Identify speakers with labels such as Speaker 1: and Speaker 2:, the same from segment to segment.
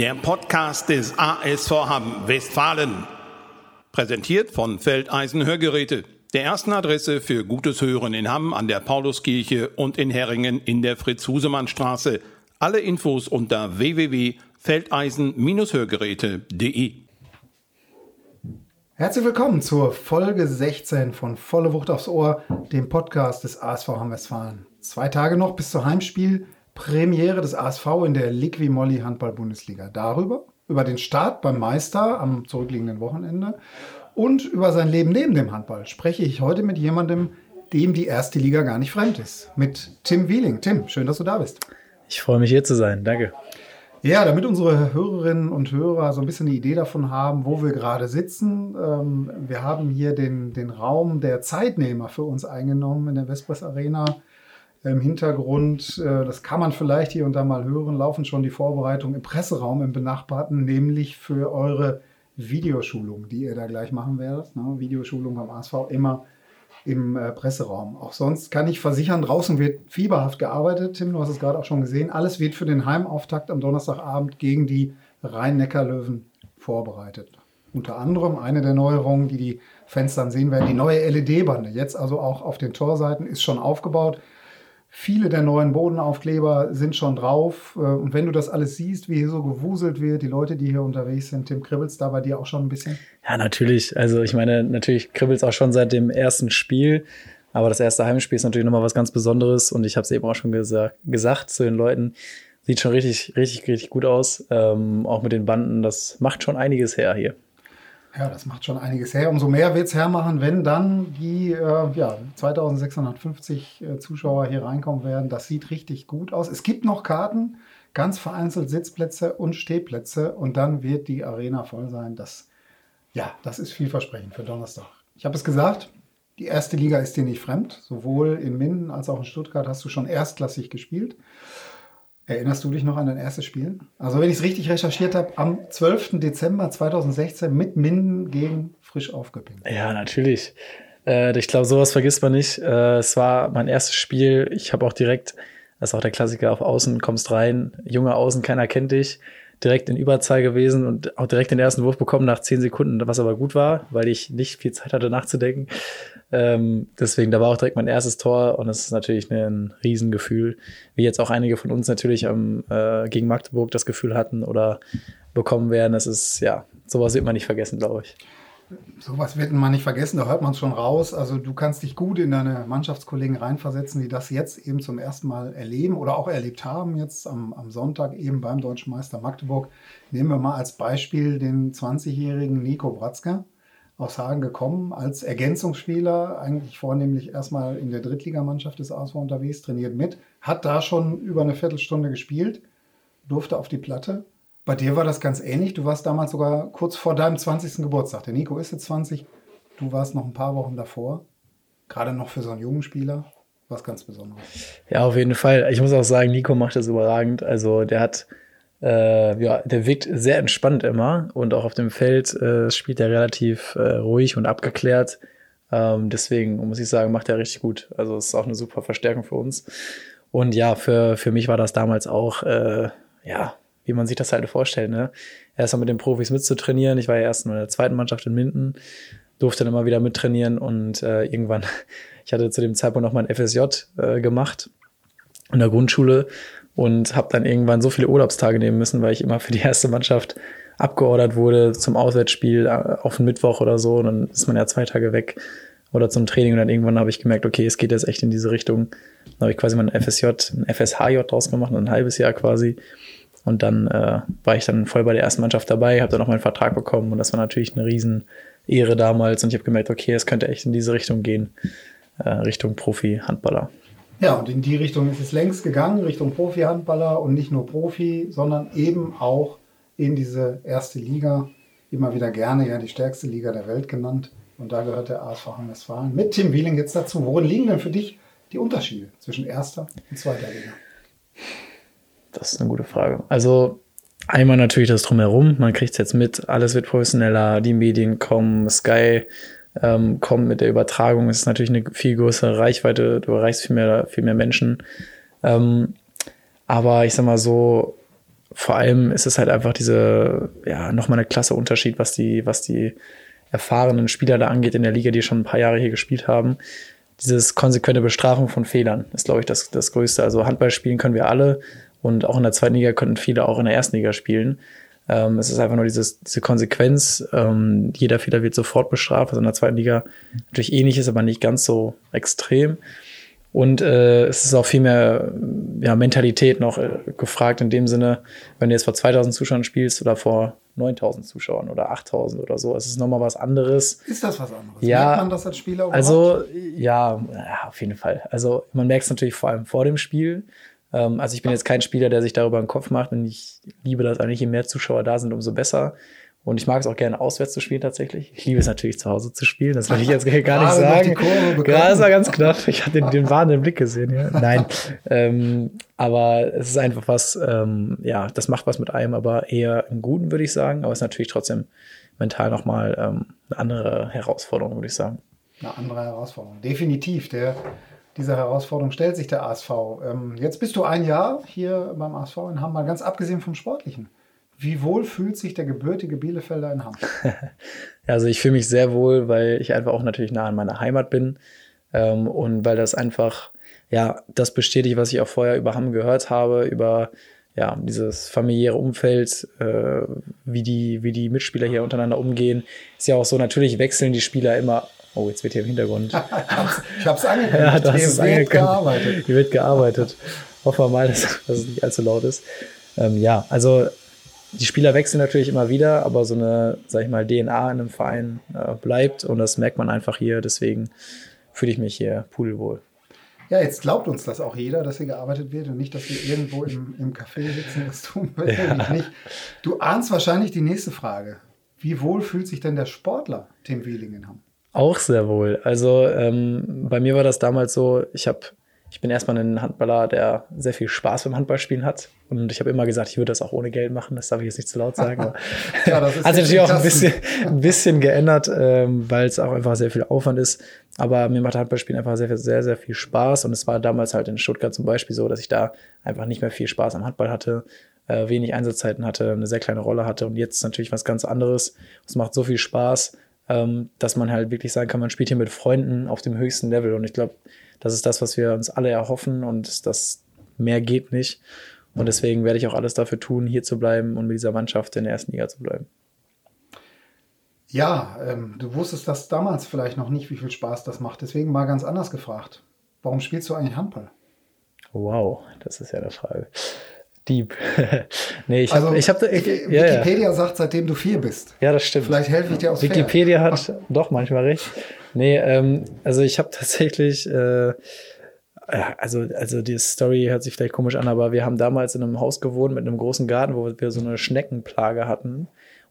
Speaker 1: Der Podcast des ASV Hamm Westfalen. Präsentiert von Feldeisen Hörgeräte. Der ersten Adresse für gutes Hören in Hamm an der Pauluskirche und in Herringen in der Fritz-Husemann-Straße. Alle Infos unter www.feldeisen-hörgeräte.de.
Speaker 2: Herzlich willkommen zur Folge 16 von Volle Wucht aufs Ohr, dem Podcast des ASV Hamm Westfalen. Zwei Tage noch bis zum Heimspiel Premiere des ASV in der Liqui Moly Handball Bundesliga. Darüber, über den Start beim Meister am zurückliegenden Wochenende und über sein Leben neben dem Handball spreche ich heute mit jemandem, dem die erste Liga gar nicht fremd ist. Mit Tim Wieling. Tim, schön, dass du da bist.
Speaker 3: Ich freue mich hier zu sein. Danke.
Speaker 2: Ja, damit unsere Hörerinnen und Hörer so ein bisschen eine Idee davon haben, wo wir gerade sitzen. Ähm, wir haben hier den, den Raum der Zeitnehmer für uns eingenommen in der Vespers Arena im Hintergrund, äh, das kann man vielleicht hier und da mal hören, laufen schon die Vorbereitungen im Presseraum im benachbarten, nämlich für eure Videoschulung, die ihr da gleich machen werdet. Ne? Videoschulung beim ASV immer im äh, Presseraum. Auch sonst kann ich versichern, draußen wird fieberhaft gearbeitet. Tim, du hast es gerade auch schon gesehen. Alles wird für den Heimauftakt am Donnerstagabend gegen die Rhein-Neckar-Löwen vorbereitet. Unter anderem eine der Neuerungen, die die Fans sehen werden, die neue LED-Bande. Jetzt also auch auf den Torseiten ist schon aufgebaut. Viele der neuen Bodenaufkleber sind schon drauf. Äh, und wenn du das alles siehst, wie hier so gewuselt wird, die Leute, die hier unterwegs sind, Tim, kribbelt's da bei dir auch schon ein bisschen?
Speaker 3: Ja, natürlich. Also ich meine, natürlich kribbelt's auch schon seit dem ersten Spiel. Aber das erste Heimspiel ist natürlich nochmal was ganz Besonderes. Und ich habe es eben auch schon gesa gesagt zu den Leuten. Sieht schon richtig, richtig, richtig gut aus. Ähm, auch mit den Banden. Das macht schon einiges her hier.
Speaker 2: Ja, das macht schon einiges her. Umso mehr wird es hermachen, wenn dann die äh, ja, 2650 äh, Zuschauer hier reinkommen werden. Das sieht richtig gut aus. Es gibt noch Karten, ganz vereinzelt Sitzplätze und Stehplätze und dann wird die Arena voll sein. Das, ja, das ist vielversprechend für Donnerstag. Ich habe es gesagt, die erste Liga ist dir nicht fremd. Sowohl in Minden als auch in Stuttgart hast du schon erstklassig gespielt. Erinnerst du dich noch an dein erstes Spiel? Also, wenn ich es richtig recherchiert habe, am 12. Dezember 2016 mit Minden gegen Frisch aufgepinkt.
Speaker 3: Ja, natürlich. Äh, ich glaube, sowas vergisst man nicht. Äh, es war mein erstes Spiel. Ich habe auch direkt, das ist auch der Klassiker, auf Außen kommst rein, junge Außen, keiner kennt dich. Direkt in Überzahl gewesen und auch direkt den ersten Wurf bekommen nach zehn Sekunden, was aber gut war, weil ich nicht viel Zeit hatte nachzudenken. Ähm, deswegen, da war auch direkt mein erstes Tor und es ist natürlich ein Riesengefühl, wie jetzt auch einige von uns natürlich am, äh, gegen Magdeburg das Gefühl hatten oder bekommen werden. Das ist, ja, sowas wird man nicht vergessen, glaube ich.
Speaker 2: Sowas wird man nicht vergessen, da hört man es schon raus. Also du kannst dich gut in deine Mannschaftskollegen reinversetzen, die das jetzt eben zum ersten Mal erleben oder auch erlebt haben, jetzt am, am Sonntag eben beim Deutschen Meister Magdeburg. Nehmen wir mal als Beispiel den 20-jährigen Nico Bratzka aus Hagen gekommen als Ergänzungsspieler, eigentlich vornehmlich erstmal in der Drittligamannschaft des ASV unterwegs, trainiert mit, hat da schon über eine Viertelstunde gespielt, durfte auf die Platte. Bei dir war das ganz ähnlich. Du warst damals sogar kurz vor deinem 20. Geburtstag. Der Nico ist jetzt 20. Du warst noch ein paar Wochen davor. Gerade noch für so einen jungen Spieler. Was ganz Besonderes.
Speaker 3: Ja, auf jeden Fall. Ich muss auch sagen, Nico macht das überragend. Also der hat äh, ja, der wirkt sehr entspannt immer und auch auf dem Feld äh, spielt er relativ äh, ruhig und abgeklärt. Ähm, deswegen muss ich sagen, macht er richtig gut. Also es ist auch eine super Verstärkung für uns. Und ja, für, für mich war das damals auch, äh, ja, wie man sich das halt vorstellt, ne? Erstmal mit den Profis mitzutrainieren. Ich war ja erst in der zweiten Mannschaft in Minden, durfte dann immer wieder mittrainieren und äh, irgendwann, ich hatte zu dem Zeitpunkt noch mein FSJ äh, gemacht in der Grundschule und habe dann irgendwann so viele Urlaubstage nehmen müssen, weil ich immer für die erste Mannschaft abgeordert wurde zum Auswärtsspiel äh, auf den Mittwoch oder so. Und dann ist man ja zwei Tage weg oder zum Training und dann irgendwann habe ich gemerkt, okay, es geht jetzt echt in diese Richtung. Dann habe ich quasi mein FSJ, ein FSHJ draus gemacht, ein halbes Jahr quasi. Und dann äh, war ich dann voll bei der ersten Mannschaft dabei, habe dann auch meinen Vertrag bekommen und das war natürlich eine riesen Ehre damals. Und ich habe gemerkt, okay, es könnte echt in diese Richtung gehen, äh, Richtung Profi-Handballer.
Speaker 2: Ja, und in die Richtung ist es längst gegangen, Richtung Profi-Handballer und nicht nur Profi, sondern eben auch in diese erste Liga, immer wieder gerne ja die stärkste Liga der Welt genannt. Und da gehört der ASV Westfalen mit Tim Wieling jetzt dazu. Worin liegen denn für dich die Unterschiede zwischen erster und zweiter Liga?
Speaker 3: Das ist eine gute Frage. Also einmal natürlich das drumherum. Man kriegt es jetzt mit, alles wird professioneller, die Medien kommen, Sky ähm, kommt mit der Übertragung. Es ist natürlich eine viel größere Reichweite, du erreichst viel mehr, viel mehr Menschen. Ähm, aber ich sag mal so, vor allem ist es halt einfach diese, ja, nochmal eine klasse Unterschied, was die, was die erfahrenen Spieler da angeht in der Liga, die schon ein paar Jahre hier gespielt haben. Dieses konsequente Bestrafung von Fehlern ist, glaube ich, das, das Größte. Also Handball spielen können wir alle und auch in der zweiten Liga könnten viele auch in der ersten Liga spielen. Ähm, es ist einfach nur dieses, diese Konsequenz. Ähm, jeder Fehler wird sofort bestraft. Also in der zweiten Liga natürlich ähnlich ist, aber nicht ganz so extrem. Und äh, es ist auch viel mehr ja, Mentalität noch äh, gefragt in dem Sinne, wenn du jetzt vor 2000 Zuschauern spielst oder vor 9000 Zuschauern oder 8000 oder so. Es ist nochmal was anderes.
Speaker 2: Ist das was anderes?
Speaker 3: Ja,
Speaker 2: Merkt man das als Spieler überhaupt?
Speaker 3: Also, ja, ja, auf jeden Fall. Also, man merkt es natürlich vor allem vor dem Spiel. Ähm, also, ich bin jetzt kein Spieler, der sich darüber einen Kopf macht und ich liebe das eigentlich, je mehr Zuschauer da sind, umso besser. Und ich mag es auch gerne auswärts zu spielen tatsächlich. Ich liebe es natürlich zu Hause zu spielen. Das will ich jetzt gar nicht
Speaker 2: die
Speaker 3: sagen. Ja, das war ganz knapp. Ich hatte den, den warnenden Blick gesehen. Ja. Nein, ähm, aber es ist einfach was, ähm, ja, das macht was mit einem, aber eher im Guten, würde ich sagen. Aber es ist natürlich trotzdem mental nochmal ähm, eine andere Herausforderung, würde ich sagen.
Speaker 2: Eine andere Herausforderung. Definitiv. Der, dieser Herausforderung stellt sich der ASV. Ähm, jetzt bist du ein Jahr hier beim ASV in Hamburg, ganz abgesehen vom Sportlichen. Wie wohl fühlt sich der gebürtige Bielefelder in Hamburg?
Speaker 3: Also ich fühle mich sehr wohl, weil ich einfach auch natürlich nah an meiner Heimat bin ähm, und weil das einfach ja das bestätigt, was ich auch vorher über Hamm gehört habe, über ja dieses familiäre Umfeld, äh, wie die wie die Mitspieler hier untereinander umgehen. Ist ja auch so natürlich wechseln die Spieler immer. Oh, jetzt wird hier im Hintergrund.
Speaker 2: ich habe es angekündigt.
Speaker 3: Ja,
Speaker 2: Hier
Speaker 3: ist
Speaker 2: wird
Speaker 3: angekündigt.
Speaker 2: gearbeitet.
Speaker 3: Hier wird gearbeitet. Hoffen wir mal, dass, dass es nicht allzu laut ist. Ähm, ja, also die Spieler wechseln natürlich immer wieder, aber so eine, sag ich mal, DNA in einem Verein äh, bleibt und das merkt man einfach hier. Deswegen fühle ich mich hier pudelwohl.
Speaker 2: Ja, jetzt glaubt uns das auch jeder, dass hier gearbeitet wird und nicht, dass wir irgendwo im, im Café sitzen. Das tun wir wirklich nicht. Du ahnst wahrscheinlich die nächste Frage. Wie wohl fühlt sich denn der Sportler Tim Wieling in Hamm?
Speaker 3: Auch sehr wohl. Also ähm, bei mir war das damals so, ich habe ich bin erstmal ein Handballer, der sehr viel Spaß beim Handballspielen hat. Und ich habe immer gesagt, ich würde das auch ohne Geld machen. Das darf ich jetzt nicht zu laut sagen. Aber
Speaker 2: Ja, das ist
Speaker 3: hat sich natürlich auch ein bisschen, ein bisschen geändert, ähm, weil es auch einfach sehr viel Aufwand ist. Aber mir macht Handballspielen einfach sehr, sehr, sehr viel Spaß. Und es war damals halt in Stuttgart zum Beispiel so, dass ich da einfach nicht mehr viel Spaß am Handball hatte, äh, wenig Einsatzzeiten hatte, eine sehr kleine Rolle hatte. Und jetzt ist natürlich was ganz anderes. Es macht so viel Spaß, ähm, dass man halt wirklich sagen kann, man spielt hier mit Freunden auf dem höchsten Level. Und ich glaube, das ist das, was wir uns alle erhoffen und das mehr geht nicht. Und deswegen werde ich auch alles dafür tun, hier zu bleiben und mit dieser Mannschaft in der ersten Liga zu bleiben.
Speaker 2: Ja, ähm, du wusstest das damals vielleicht noch nicht, wie viel Spaß das macht. Deswegen mal ganz anders gefragt. Warum spielst du eigentlich Handball?
Speaker 3: Wow, das ist ja eine Frage. Deep. nee, ich
Speaker 2: Also,
Speaker 3: habe, ich hab, ich,
Speaker 2: Wiki-
Speaker 3: ja.
Speaker 2: Wikipedia sagt, seitdem du vier bist.
Speaker 3: ja, das stimmt.
Speaker 2: Vielleicht helfe ich dir aus
Speaker 3: Wikipedia hat doch manchmal recht. Nee, ähm, also ich habe tatsächlich, äh, also, also die Story hört sich vielleicht komisch an, aber wir haben damals in einem Haus gewohnt mit einem großen Garten, wo wir so eine Schneckenplage hatten.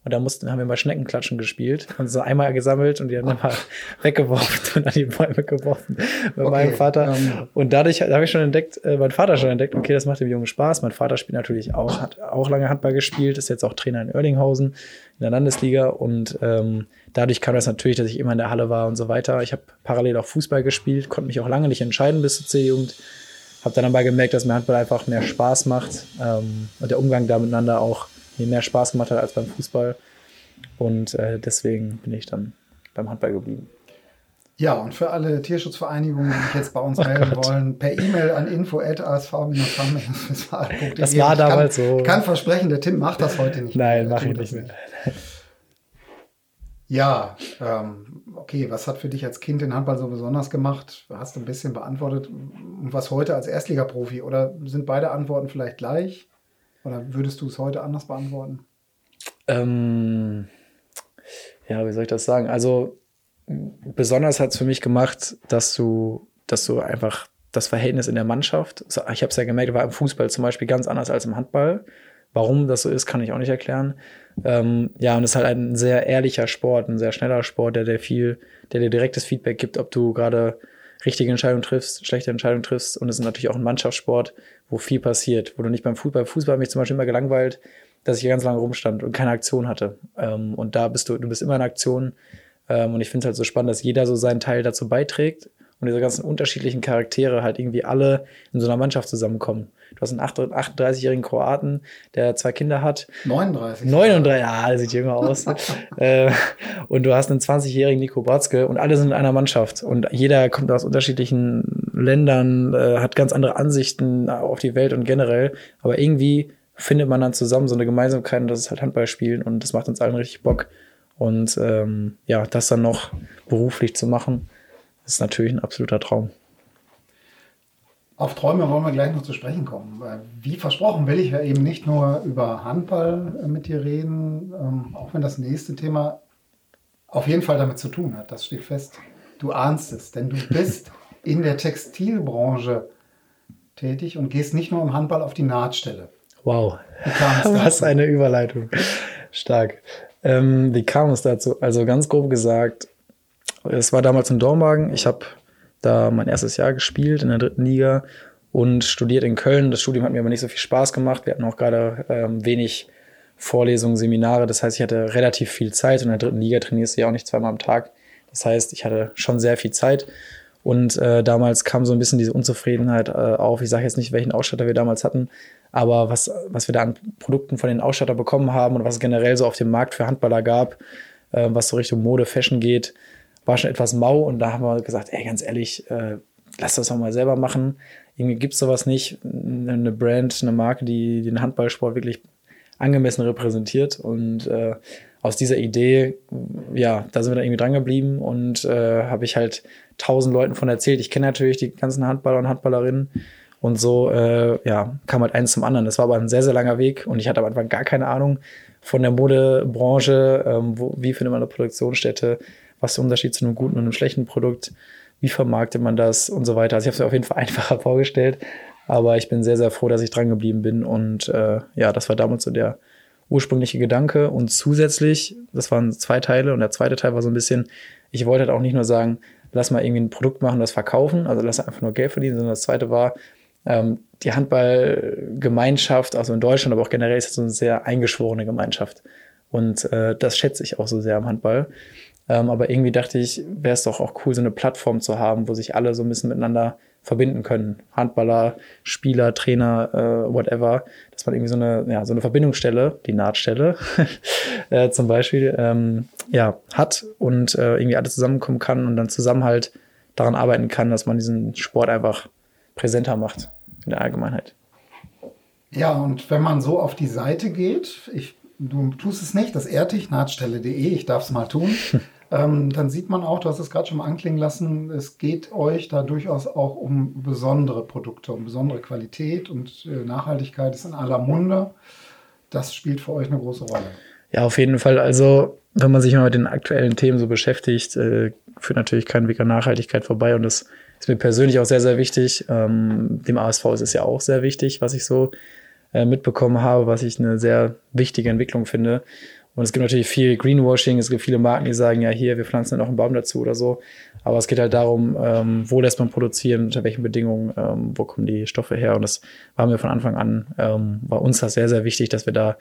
Speaker 3: Und da mussten, haben wir mal Schneckenklatschen gespielt und so einmal gesammelt und die haben dann mal weggeworfen und an die Bäume geworfen mit
Speaker 2: Okay,
Speaker 3: meinem Vater.
Speaker 2: ähm.
Speaker 3: und dadurch habe ich schon entdeckt, äh, mein Vater schon entdeckt, okay, das macht dem Jungen Spaß. Mein Vater spielt natürlich auch, hat auch lange Handball gespielt, ist jetzt auch Trainer in Oerlinghausen in der Landesliga und ähm, dadurch kam das natürlich, dass ich immer in der Halle war und so weiter. Ich habe parallel auch Fußball gespielt, konnte mich auch lange nicht entscheiden bis zur C-Jugend. Habe dann aber gemerkt, dass mir Handball einfach mehr Spaß macht ähm, und der Umgang da miteinander auch mir mehr Spaß gemacht hat als beim Fußball. Und äh, deswegen bin ich dann beim Handball geblieben.
Speaker 2: Ja, und für alle Tierschutzvereinigungen, die sich jetzt bei uns
Speaker 3: Oh
Speaker 2: melden wollen, per E-Mail an info.asv-hamm-westfalen.de.
Speaker 3: Das war
Speaker 2: Ich
Speaker 3: damals
Speaker 2: kann,
Speaker 3: so.
Speaker 2: kann versprechen, der Tim macht das heute nicht
Speaker 3: Nein, mache ich nicht mehr.
Speaker 2: Ja, ähm, okay, was hat für dich als Kind den Handball so besonders gemacht? Hast du ein bisschen beantwortet. Und was heute als Erstligaprofi? Oder sind beide Antworten vielleicht gleich? Oder würdest du es heute anders beantworten?
Speaker 3: Ähm, ja, wie soll ich das sagen? Also besonders hat es für mich gemacht, dass du, dass du einfach das Verhältnis in der Mannschaft, ich habe es ja gemerkt, war im Fußball zum Beispiel ganz anders als im Handball. Warum das so ist, kann ich auch nicht erklären. Ähm, ja, und es ist halt ein sehr ehrlicher Sport, ein sehr schneller Sport, der dir viel, der dir direktes Feedback gibt, ob du gerade richtige Entscheidungen triffst, schlechte Entscheidungen triffst. Und es ist natürlich auch ein Mannschaftssport, wo viel passiert, wo du nicht beim Fußball, Fußball mich zum Beispiel immer gelangweilt, dass ich ganz lange rumstand und keine Aktion hatte. Ähm, und da bist du, du bist immer in Aktion. Ähm, und ich finde es halt so spannend, dass jeder so seinen Teil dazu beiträgt. Und diese ganzen unterschiedlichen Charaktere halt irgendwie alle in so einer Mannschaft zusammenkommen. Du hast einen 38-jährigen Kroaten, der zwei Kinder hat.
Speaker 2: 39.
Speaker 3: 39, ja, der sieht jünger aus. äh, und du hast einen 20-jährigen Nico Batzke und alle sind in einer Mannschaft. Und jeder kommt aus unterschiedlichen Ländern, äh, hat ganz andere Ansichten auf die Welt und generell. Aber irgendwie findet man dann zusammen so eine Gemeinsamkeit und das ist halt Handball spielen und das macht uns allen richtig Bock. Und ähm, ja, das dann noch beruflich zu machen, ist natürlich ein absoluter Traum.
Speaker 2: Auf Träume wollen wir gleich noch zu sprechen kommen. Wie versprochen will ich ja eben nicht nur über Handball äh, mit dir reden, ähm, auch wenn das nächste Thema auf jeden Fall damit zu tun hat. Das steht fest. Du ahnst es, denn du bist in der Textilbranche tätig und gehst nicht nur im Handball auf die Nahtstelle.
Speaker 3: Wow, was eine Überleitung. Stark. Ähm, wie kam es dazu? Also ganz grob gesagt, es war damals in Dormagen. Ich habe da mein erstes Jahr gespielt in der dritten Liga und studiert in Köln. Das Studium hat mir aber nicht so viel Spaß gemacht. Wir hatten auch gerade ähm, wenig Vorlesungen, Seminare. Das heißt, ich hatte relativ viel Zeit. In der dritten Liga trainierst du ja auch nicht zweimal am Tag. Das heißt, ich hatte schon sehr viel Zeit. Und äh, damals kam so ein bisschen diese Unzufriedenheit äh, auf. Ich sage jetzt nicht, welchen Ausstatter wir damals hatten, aber was, was wir da an Produkten von den Ausstatter bekommen haben und was es generell so auf dem Markt für Handballer gab, äh, was so Richtung Mode, Fashion geht, war schon etwas mau und da haben wir gesagt, ey, ganz ehrlich, äh, lass das doch mal selber machen. Irgendwie gibt es sowas nicht. Eine Brand, eine Marke, die den Handballsport wirklich angemessen repräsentiert. Und äh, aus dieser Idee, ja, da sind wir dann irgendwie dran geblieben und äh, habe ich halt tausend Leuten von erzählt. Ich kenne natürlich die ganzen Handballer und Handballerinnen. Und so, äh, ja, kam halt eins zum anderen. Das war aber ein sehr, sehr langer Weg und ich hatte am Anfang gar keine Ahnung von der Modebranche, ähm, wo, wie findet man eine Produktionsstätte, was ist der Unterschied zu einem guten und einem schlechten Produkt, wie vermarktet man das und so weiter. Also ich habe es mir auf jeden Fall einfacher vorgestellt, aber ich bin sehr, sehr froh, dass ich dran geblieben bin und äh, ja, das war damals so der ursprüngliche Gedanke und zusätzlich, das waren zwei Teile und der zweite Teil war so ein bisschen, ich wollte halt auch nicht nur sagen, lass mal irgendwie ein Produkt machen, das verkaufen, also lass einfach nur Geld verdienen, sondern das zweite war, ähm, die Handballgemeinschaft, also in Deutschland, aber auch generell ist es so eine sehr eingeschworene Gemeinschaft. Und äh, das schätze ich auch so sehr am Handball. Ähm, aber irgendwie dachte ich, wäre es doch auch cool, so eine Plattform zu haben, wo sich alle so ein bisschen miteinander verbinden können. Handballer, Spieler, Trainer, äh, whatever. Dass man irgendwie so eine, ja, so eine Verbindungsstelle, die Nahtstelle äh, zum Beispiel, ähm, ja, hat und äh, irgendwie alle zusammenkommen kann und dann zusammen halt daran arbeiten kann, dass man diesen Sport einfach präsenter macht in der Allgemeinheit.
Speaker 2: Ja, und wenn man so auf die Seite geht, ich, du tust es nicht, das ehrt dich, nahtstelle.de, ich darf es mal tun. ähm, dann sieht man auch, du hast es gerade schon mal anklingen lassen, es geht euch da durchaus auch um besondere Produkte, um besondere Qualität und äh, Nachhaltigkeit ist in aller Munde. Das spielt für euch eine große Rolle.
Speaker 3: Ja, auf jeden Fall. Also, wenn man sich mal mit den aktuellen Themen so beschäftigt, äh, führt natürlich kein Weg an Nachhaltigkeit vorbei. Und das ist mir persönlich auch sehr, sehr wichtig. Ähm, dem ASV ist es ja auch sehr wichtig, was ich so äh, mitbekommen habe, was ich eine sehr wichtige Entwicklung finde. Und es gibt natürlich viel Greenwashing, es gibt viele Marken, die sagen, ja, hier, wir pflanzen noch einen Baum dazu oder so. Aber es geht halt darum, ähm, wo lässt man produzieren, unter welchen Bedingungen, ähm, wo kommen die Stoffe her. Und das war mir von Anfang an, ähm, war uns das sehr, sehr wichtig, dass wir da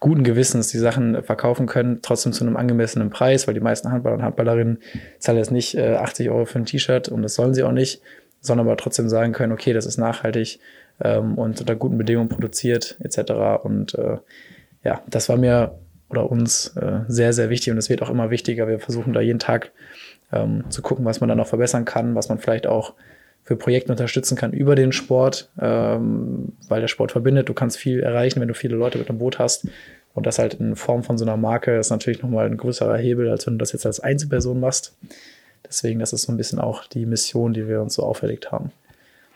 Speaker 3: guten Gewissens die Sachen verkaufen können, trotzdem zu einem angemessenen Preis, weil die meisten Handballer und Handballerinnen zahlen jetzt nicht äh, 80 Euro für ein T-Shirt und das sollen sie auch nicht, sondern aber trotzdem sagen können, okay, das ist nachhaltig ähm, und unter guten Bedingungen produziert etc. Und äh, ja, das war mir oder uns äh, sehr, sehr wichtig und es wird auch immer wichtiger. Wir versuchen da jeden Tag ähm, zu gucken, was man da noch verbessern kann, was man vielleicht auch für Projekte unterstützen kann über den Sport, ähm, weil der Sport verbindet. Du kannst viel erreichen, wenn du viele Leute mit dem Boot hast. Und das halt in Form von so einer Marke ist natürlich nochmal ein größerer Hebel, als wenn du das jetzt als Einzelperson machst. Deswegen, das ist so ein bisschen auch die Mission, die wir uns so auferlegt haben.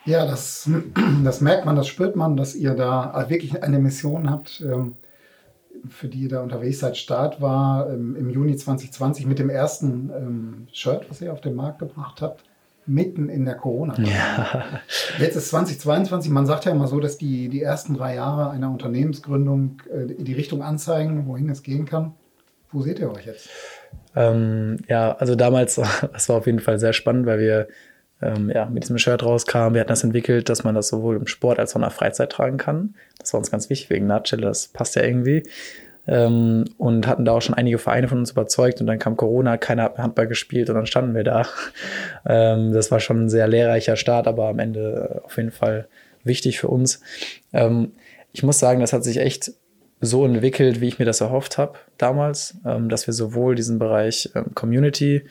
Speaker 2: Ja, das, das merkt man, das spürt man, dass ihr da wirklich eine Mission habt, ähm, für die ihr da unterwegs seid, Start war ähm, im Juni 2020 mit dem ersten ähm, Shirt, was ihr auf den Markt gebracht habt, mitten in der corona ja. Jetzt ist 2022, man sagt ja immer so, dass die, die ersten drei Jahre einer Unternehmensgründung äh, die Richtung anzeigen, wohin es gehen kann. Wo seht ihr euch jetzt?
Speaker 3: Ähm, ja, also damals, das war auf jeden Fall sehr spannend, weil wir ähm, ja, mit diesem Shirt rauskamen. Wir hatten das entwickelt, dass man das sowohl im Sport als auch in der Freizeit tragen kann. Das war uns ganz wichtig wegen Nutshell, das passt ja irgendwie. ähm, und hatten da auch schon einige Vereine von uns überzeugt und dann kam Corona, keiner hat Handball gespielt und dann standen wir da. Ähm, das war schon ein sehr lehrreicher Start, aber am Ende auf jeden Fall wichtig für uns. Ähm, ich muss sagen, das hat sich echt so entwickelt, wie ich mir das erhofft habe damals, ähm, dass wir sowohl diesen Bereich ähm, Community äh,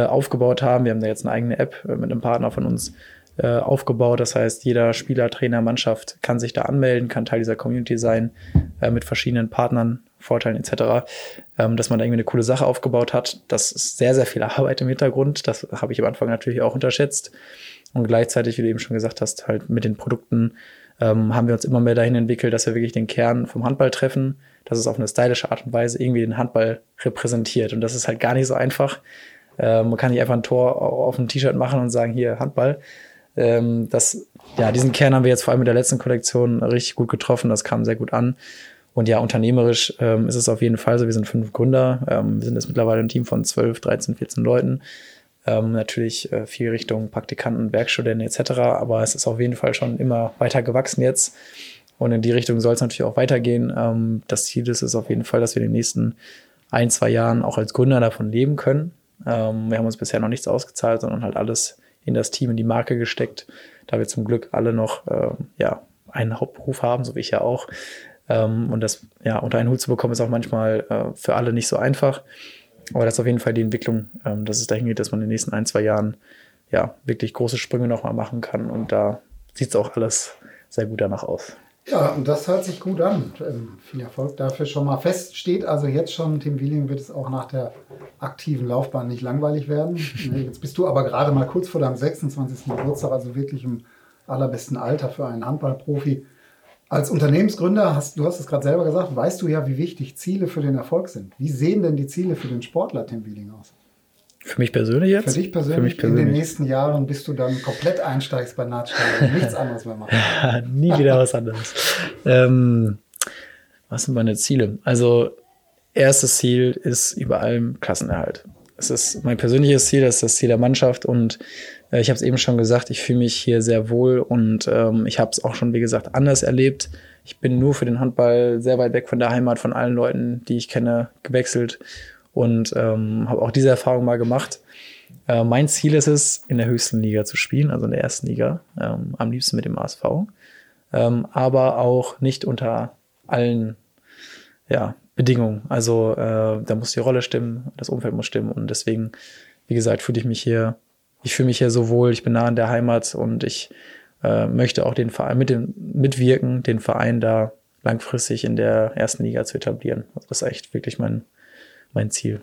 Speaker 3: aufgebaut haben. Wir haben da jetzt eine eigene App äh, mit einem Partner von uns äh, aufgebaut. Das heißt, jeder Spieler, Trainer, Mannschaft kann sich da anmelden, kann Teil dieser Community sein, äh, mit verschiedenen Partnern, Vorteilen etc., ähm, dass man da irgendwie eine coole Sache aufgebaut hat. Das ist sehr, sehr viel Arbeit im Hintergrund. Das habe ich am Anfang natürlich auch unterschätzt. Und gleichzeitig, wie du eben schon gesagt hast, halt mit den Produkten ähm, haben wir uns immer mehr dahin entwickelt, dass wir wirklich den Kern vom Handball treffen, dass es auf eine stylische Art und Weise irgendwie den Handball repräsentiert. Und das ist halt gar nicht so einfach. Ähm, man kann nicht einfach ein Tor auf ein T-Shirt machen und sagen, hier Handball. Ähm, das, ja, diesen Kern haben wir jetzt vor allem mit der letzten Kollektion richtig gut getroffen. Das kam sehr gut an. Und ja, unternehmerisch ähm, ist es auf jeden Fall so. Wir sind fünf Gründer. Ähm, wir sind jetzt mittlerweile ein Team von 12, 13, 14 Leuten. Ähm, natürlich äh, viel Richtung Praktikanten, Werkstudenten etc. Aber es ist auf jeden Fall schon immer weiter gewachsen jetzt. Und in die Richtung soll es natürlich auch weitergehen. Ähm, das Ziel ist es auf jeden Fall, dass wir in den nächsten ein, zwei Jahren auch als Gründer davon leben können. Ähm, wir haben uns bisher noch nichts ausgezahlt, sondern halt alles in das Team, in die Marke gesteckt, da wir zum Glück alle noch äh, ja, einen Hauptberuf haben, so wie ich ja auch. Ähm, und das ja, unter einen Hut zu bekommen, ist auch manchmal äh, für alle nicht so einfach. Aber das ist auf jeden Fall die Entwicklung, ähm, dass es dahin geht, dass man in den nächsten ein, zwei Jahren ja wirklich große Sprünge nochmal machen kann. Und da sieht es auch alles sehr gut danach aus.
Speaker 2: Ja, und das hört sich gut an. Ähm, viel Erfolg dafür schon mal fest. Steht also jetzt schon, Tim Wieling wird es auch nach der aktiven Laufbahn nicht langweilig werden. Jetzt bist du aber gerade mal kurz vor deinem 26. Geburtstag, also wirklich im allerbesten Alter für einen Handballprofi. Als Unternehmensgründer, hast, du hast es gerade selber gesagt, weißt du ja, wie wichtig Ziele für den Erfolg sind. Wie sehen denn die Ziele für den Sportler Tim Wieling aus?
Speaker 3: Für mich persönlich jetzt?
Speaker 2: Für dich persönlich, Für mich persönlich. in den nächsten Jahren, bis du dann komplett einsteigst bei Nahtstelle und nichts anderes mehr machst.
Speaker 3: Nie wieder was anderes. ähm, was sind meine Ziele? Also, erstes Ziel ist über allem Klassenerhalt. Es ist mein persönliches Ziel, das ist das Ziel der Mannschaft und äh, ich habe es eben schon gesagt, ich fühle mich hier sehr wohl und ähm, ich habe es auch schon, wie gesagt, anders erlebt. Ich bin nur für den Handball sehr weit weg von der Heimat, von allen Leuten, die ich kenne, gewechselt und ähm, habe auch diese Erfahrung mal gemacht. Äh, mein Ziel ist es, in der höchsten Liga zu spielen, also in der ersten Liga, ähm, am liebsten mit dem ASV, ähm, aber auch nicht unter allen ja, Bedingungen. Also äh, da muss die Rolle stimmen, das Umfeld muss stimmen und deswegen, wie gesagt, fühle ich mich hier ich fühle mich hier so wohl, ich bin nah an der Heimat und ich äh, möchte auch den Verein mit dem, mitwirken, den Verein da langfristig in der ersten Liga zu etablieren. Das ist echt wirklich mein, mein Ziel.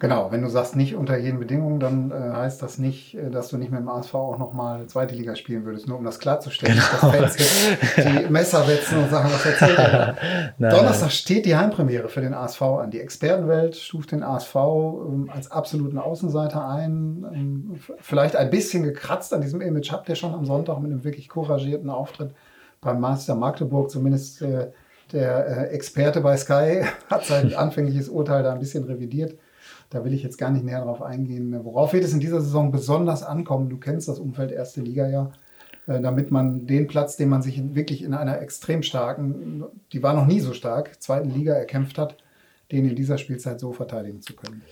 Speaker 2: Genau, wenn du sagst nicht unter jeden Bedingungen, dann äh, heißt das nicht, äh, dass du nicht mit dem ASV auch nochmal zweite Liga spielen würdest, nur um das klarzustellen. Genau. Dass die Messer setzen und sagen, was erzählt er Donnerstag steht die Heimpremiere für den ASV an. Die Expertenwelt stuft den ASV ähm, als absoluten Außenseiter ein. Ähm, vielleicht ein bisschen gekratzt an diesem Image habt ihr schon am Sonntag mit einem wirklich couragierten Auftritt beim Master Magdeburg, zumindest äh, der äh, Experte bei Sky hat sein anfängliches Urteil da ein bisschen revidiert. Da will ich jetzt gar nicht näher drauf eingehen. Worauf wird es in dieser Saison besonders ankommen? Du kennst das Umfeld erste Liga ja, äh, damit man den Platz, den man sich wirklich in einer extrem starken, die war noch nie so stark, zweiten Liga erkämpft hat, den in dieser Spielzeit so verteidigen zu können.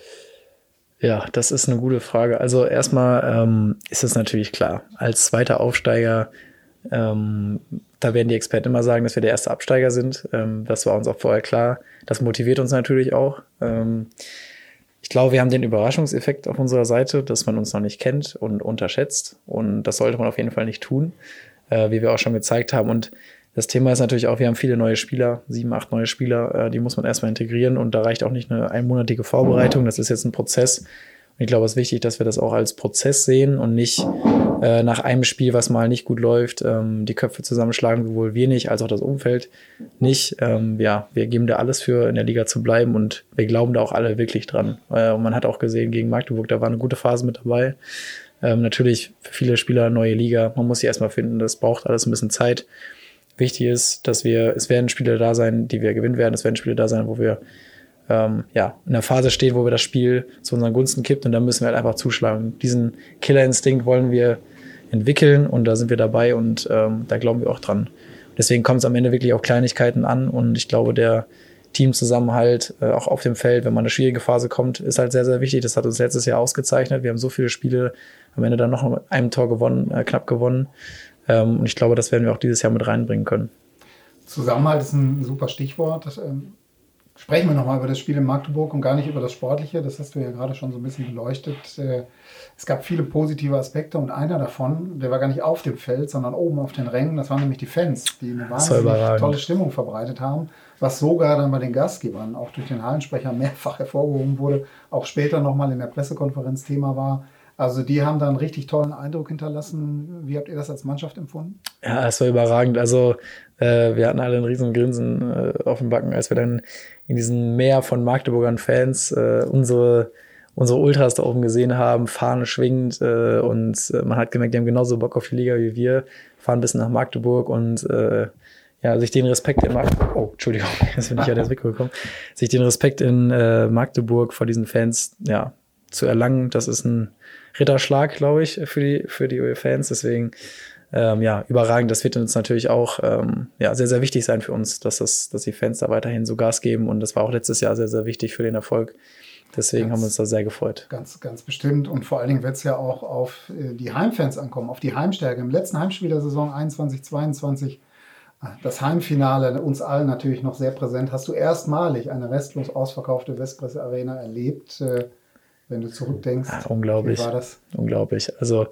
Speaker 3: Ja, das ist eine gute Frage. Also erstmal ähm, ist es natürlich klar, als zweiter Aufsteiger, ähm, da werden die Experten immer sagen, dass wir der erste Absteiger sind. Ähm, das war uns auch vorher klar. Das motiviert uns natürlich auch. Ähm, ich glaube, wir haben den Überraschungseffekt auf unserer Seite, dass man uns noch nicht kennt und unterschätzt. Und das sollte man auf jeden Fall nicht tun, äh, wie wir auch schon gezeigt haben. Und das Thema ist natürlich auch, wir haben viele neue Spieler, sieben, acht neue Spieler, äh, die muss man erstmal integrieren und da reicht auch nicht eine einmonatige Vorbereitung. Das ist jetzt ein Prozess. Ich glaube, es ist wichtig, dass wir das auch als Prozess sehen und nicht äh, nach einem Spiel, was mal nicht gut läuft, ähm, die Köpfe zusammenschlagen, sowohl wir nicht als auch das Umfeld nicht. Ähm, ja, wir geben da alles für, in der Liga zu bleiben und wir glauben da auch alle wirklich dran. Äh, und man hat auch gesehen, gegen Magdeburg, da war eine gute Phase mit dabei. Ähm, natürlich für viele Spieler neue Liga, man muss sie erstmal finden, das braucht alles ein bisschen Zeit. Wichtig ist, dass wir, es werden Spiele da sein, die wir gewinnen werden, es werden Spiele da sein, wo wir ähm, ja, in der Phase stehen, wo wir das Spiel zu unseren Gunsten kippt und dann müssen wir halt einfach zuschlagen. Diesen Killerinstinkt wollen wir entwickeln und da sind wir dabei und ähm, da glauben wir auch dran. Deswegen kommt es am Ende wirklich auf Kleinigkeiten an und ich glaube, der, Teamzusammenhalt, äh, auch auf dem Feld, wenn man eine schwierige Phase kommt, ist halt sehr, sehr wichtig. Das hat uns letztes Jahr ausgezeichnet. Wir haben so viele Spiele am Ende dann noch mit einem Tor gewonnen, äh, knapp gewonnen. Ähm, und ich glaube, das werden wir auch dieses Jahr mit reinbringen können.
Speaker 2: Zusammenhalt ist ein super Stichwort. Das, ähm, sprechen wir nochmal über das Spiel in Magdeburg und gar nicht über das Sportliche. Das hast du ja gerade schon so ein bisschen beleuchtet. Äh, es gab viele positive Aspekte und einer davon, der war gar nicht auf dem Feld, sondern oben auf den Rängen. Das waren nämlich die Fans, die eine wahnsinnig tolle Stimmung verbreitet haben, was sogar dann bei den Gastgebern auch durch den Hallensprecher mehrfach hervorgehoben wurde, auch später nochmal in der Pressekonferenz Thema war. Also die haben da einen richtig tollen Eindruck hinterlassen. Wie habt ihr das als Mannschaft empfunden?
Speaker 3: Ja, es war überragend. Also äh, wir hatten alle ein riesen Grinsen äh, auf dem Backen, als wir dann in diesem Meer von Magdeburgern Fans äh, unsere unsere Ultras da oben gesehen haben, Fahne schwingend äh, und äh, man hat gemerkt, die haben genauso Bock auf die Liga wie wir, fahren bis nach Magdeburg und äh, ja, sich den Respekt in Magdeburg, oh, Entschuldigung, jetzt bin ich ja der Mikro gekommen, sich den Respekt in äh, Magdeburg vor diesen Fans, ja, zu erlangen, das ist ein Ritterschlag, glaube ich, für die, für die Fans. Deswegen, ähm, ja, überragend. Das wird uns natürlich auch ähm, ja, sehr, sehr wichtig sein für uns, dass, das, dass die Fans da weiterhin so Gas geben. Und das war auch letztes Jahr sehr, sehr wichtig für den Erfolg. Deswegen ganz, haben wir uns da sehr gefreut.
Speaker 2: Ganz, ganz bestimmt. Und vor allen Dingen wird es ja auch auf äh, die Heimfans ankommen, auf die Heimstärke. Im letzten Heimspiel der Saison 21, 22, äh, das Heimfinale, uns allen natürlich noch sehr präsent, hast du erstmalig eine restlos ausverkaufte Westpresse Arena erlebt. Äh, wenn du zurückdenkst.
Speaker 3: Ja, unglaublich. Wie war das? Unglaublich. Also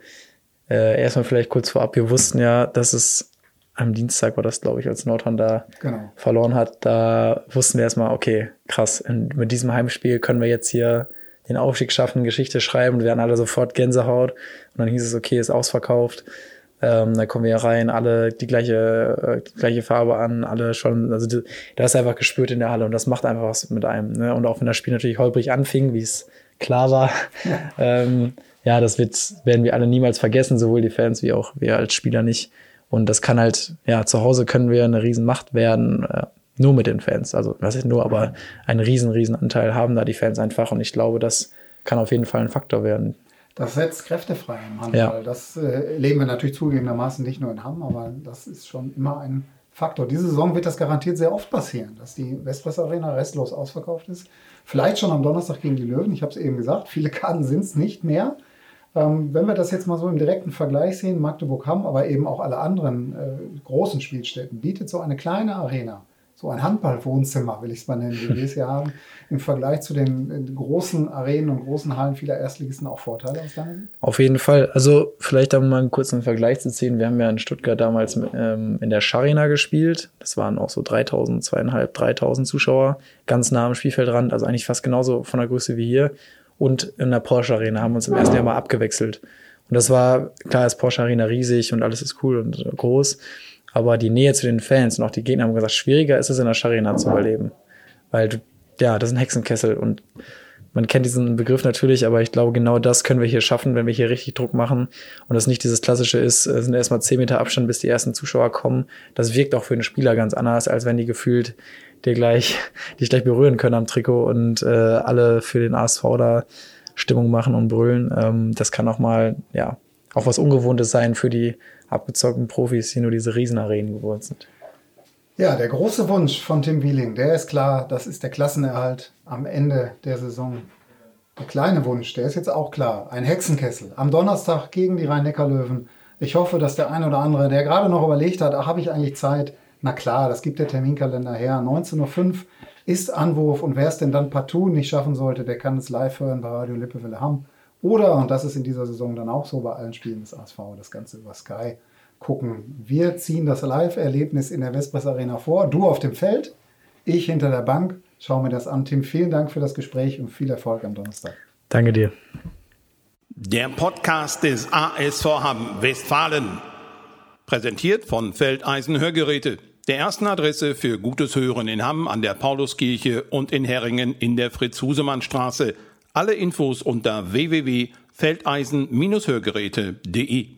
Speaker 3: äh, erstmal vielleicht kurz vorab, wir wussten ja, dass es am Dienstag war das, glaube ich, als Nordhorn da genau. verloren hat. Da wussten wir erstmal, okay, krass, in, mit diesem Heimspiel können wir jetzt hier den Aufstieg schaffen, Geschichte schreiben. Wir hatten alle sofort Gänsehaut. Und dann hieß es, okay, ist ausverkauft. Ähm, da kommen wir rein, alle die gleiche, äh, die gleiche Farbe an, alle schon, also die, da ist einfach gespürt in der Halle und das macht einfach was mit einem. Ne? Und auch wenn das Spiel natürlich holprig anfing, wie es klar war. Ja, ähm, ja das wird, werden wir alle niemals vergessen, sowohl die Fans wie auch wir als Spieler nicht. Und das kann halt, ja, zu Hause können wir eine Riesenmacht werden, äh, nur mit den Fans. Also, was ist nur, aber einen riesen, riesen Anteil haben da die Fans einfach. Und ich glaube, das kann auf jeden Fall ein Faktor werden.
Speaker 2: Das setzt Kräfte frei im Handball. Ja. Das äh, leben wir natürlich zugegebenermaßen nicht nur in Hamm, aber das ist schon immer ein Faktor. Diese Saison wird das garantiert sehr oft passieren, dass die Westpress Arena restlos ausverkauft ist. Vielleicht schon am Donnerstag gegen die Löwen. Ich habe es eben gesagt, viele Karten sind es nicht mehr. Ähm, wenn wir das jetzt mal so im direkten Vergleich sehen, Magdeburg haben aber eben auch alle anderen äh, großen Spielstätten, bietet so eine kleine Arena so ein Handballwohnzimmer, will ich es mal nennen, wie wir es hier haben, im Vergleich zu den großen Arenen und großen Hallen vieler Erstligisten auch Vorteile aus deiner Sicht?
Speaker 3: Auf jeden Fall. Also vielleicht um mal einen kurzen Vergleich zu ziehen. Wir haben ja in Stuttgart damals ähm, in der Scharena gespielt. Das waren auch so 3000, zweieinhalb, 3000 Zuschauer, ganz nah am Spielfeldrand, also eigentlich fast genauso von der Größe wie hier. Und in der Porsche Arena haben uns im ersten Jahr mal abgewechselt. Und das war, klar ist Porsche Arena riesig und alles ist cool und groß. Aber die Nähe zu den Fans und auch die Gegner haben gesagt, schwieriger ist es in der Scharena zu überleben. Weil ja, das ist ein Hexenkessel und man kennt diesen Begriff natürlich, aber ich glaube, genau das können wir hier schaffen, wenn wir hier richtig Druck machen und das nicht dieses klassische ist, es sind erstmal zehn Meter Abstand, bis die ersten Zuschauer kommen. Das wirkt auch für den Spieler ganz anders, als wenn die gefühlt dir gleich, dich gleich berühren können am Trikot und äh, alle für den ASV da Stimmung machen und brüllen. Ähm, das kann auch mal, ja, auch was Ungewohntes sein für die abgezockten Profis, die nur diese Riesenarenen gewohnt sind.
Speaker 2: Ja, der große Wunsch von Tim Wieling, der ist klar, das ist der Klassenerhalt am Ende der Saison. Der kleine Wunsch, der ist jetzt auch klar. Ein Hexenkessel am Donnerstag gegen die Rhein-Neckar-Löwen. Ich hoffe, dass der ein oder andere, der gerade noch überlegt hat, habe ich eigentlich Zeit? Na klar, das gibt der Terminkalender her. 19.05 Uhr ist Anwurf und wer es denn dann partout nicht schaffen sollte, der kann es live hören bei Radio Lippewelle Hamm. Oder, und das ist in dieser Saison dann auch so bei allen Spielen des ASV, das Ganze über Sky gucken. Wir ziehen das Live-Erlebnis in der Vespers Arena vor. Du auf dem Feld, ich hinter der Bank. Schau mir das an. Tim, vielen Dank für das Gespräch und viel Erfolg am Donnerstag.
Speaker 3: Danke dir.
Speaker 1: Der Podcast des ASV Hamm Westfalen. Präsentiert von Feldeisen Hörgeräte, der ersten Adresse für gutes Hören in Hamm an der Pauluskirche und in Herringen in der Fritz-Husemann-Straße. Alle Infos unter www.feldeisen-hörgeräte.de.